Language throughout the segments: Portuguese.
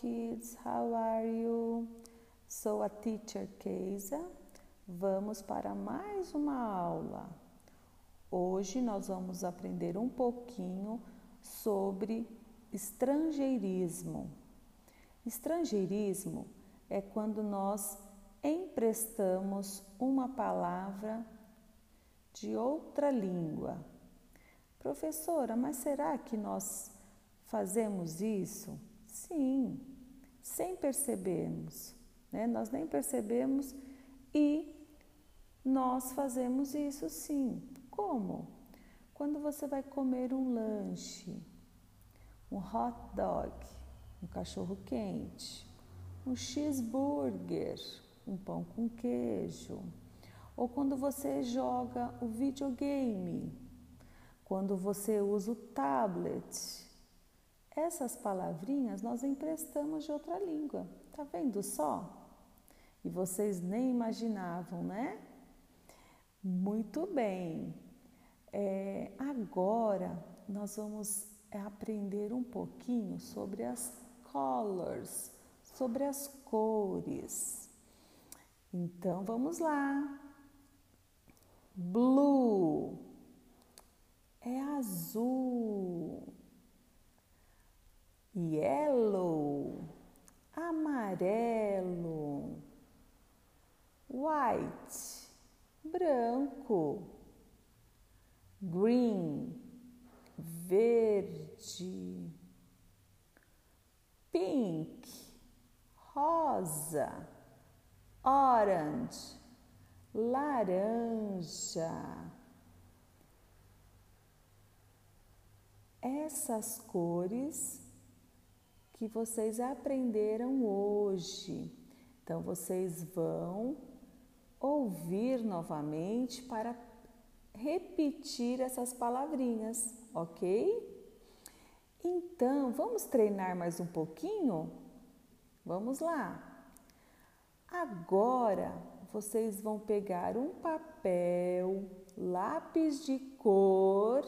kids, how are you? Sou a teacher Keisa. Vamos para mais uma aula. Hoje nós vamos aprender um pouquinho sobre estrangeirismo. Estrangeirismo é quando nós emprestamos uma palavra de outra língua. Professora, mas será que nós fazemos isso? Sim, sem percebermos. Né? Nós nem percebemos e nós fazemos isso sim. Como? Quando você vai comer um lanche, um hot dog, um cachorro quente, um cheeseburger, um pão com queijo, ou quando você joga o videogame, quando você usa o tablet, essas palavrinhas nós emprestamos de outra língua. Tá vendo só? E vocês nem imaginavam, né? Muito bem. É, agora nós vamos aprender um pouquinho sobre as colors, sobre as cores. Então vamos lá. Blue é azul branco, green, verde, pink, rosa, orange, laranja. Essas cores que vocês aprenderam hoje. Então, vocês vão ouvir novamente para repetir essas palavrinhas, ok? Então, vamos treinar mais um pouquinho? Vamos lá. Agora, vocês vão pegar um papel, lápis de cor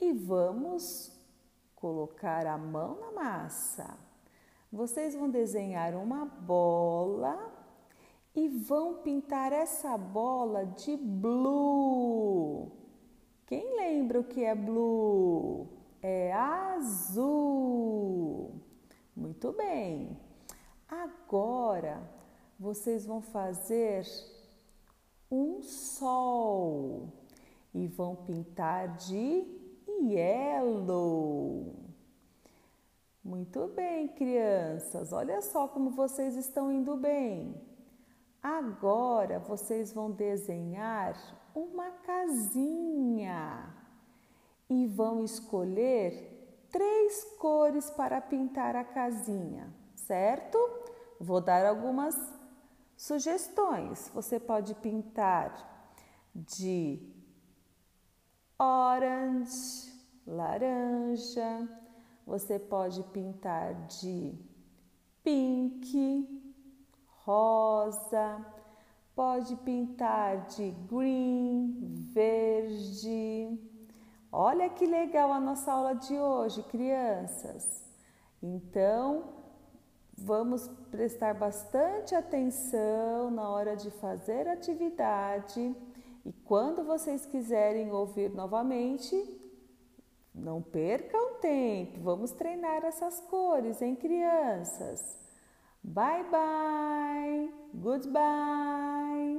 e vamos colocar a mão na massa. Vocês vão desenhar uma bola e vão pintar essa bola de blue. Quem lembra o que é blue? É azul. Muito bem. Agora vocês vão fazer um sol e vão pintar de yellow. Muito bem, crianças, olha só como vocês estão indo bem. Agora vocês vão desenhar uma casinha e vão escolher três cores para pintar a casinha, certo? Vou dar algumas sugestões. Você pode pintar de orange, laranja, você pode pintar de pink, rosa, pode pintar de green, verde. Olha que legal a nossa aula de hoje, crianças. Então, vamos prestar bastante atenção na hora de fazer a atividade e quando vocês quiserem ouvir novamente, não percam tempo, vamos treinar essas cores, hein, crianças? Bye bye, goodbye.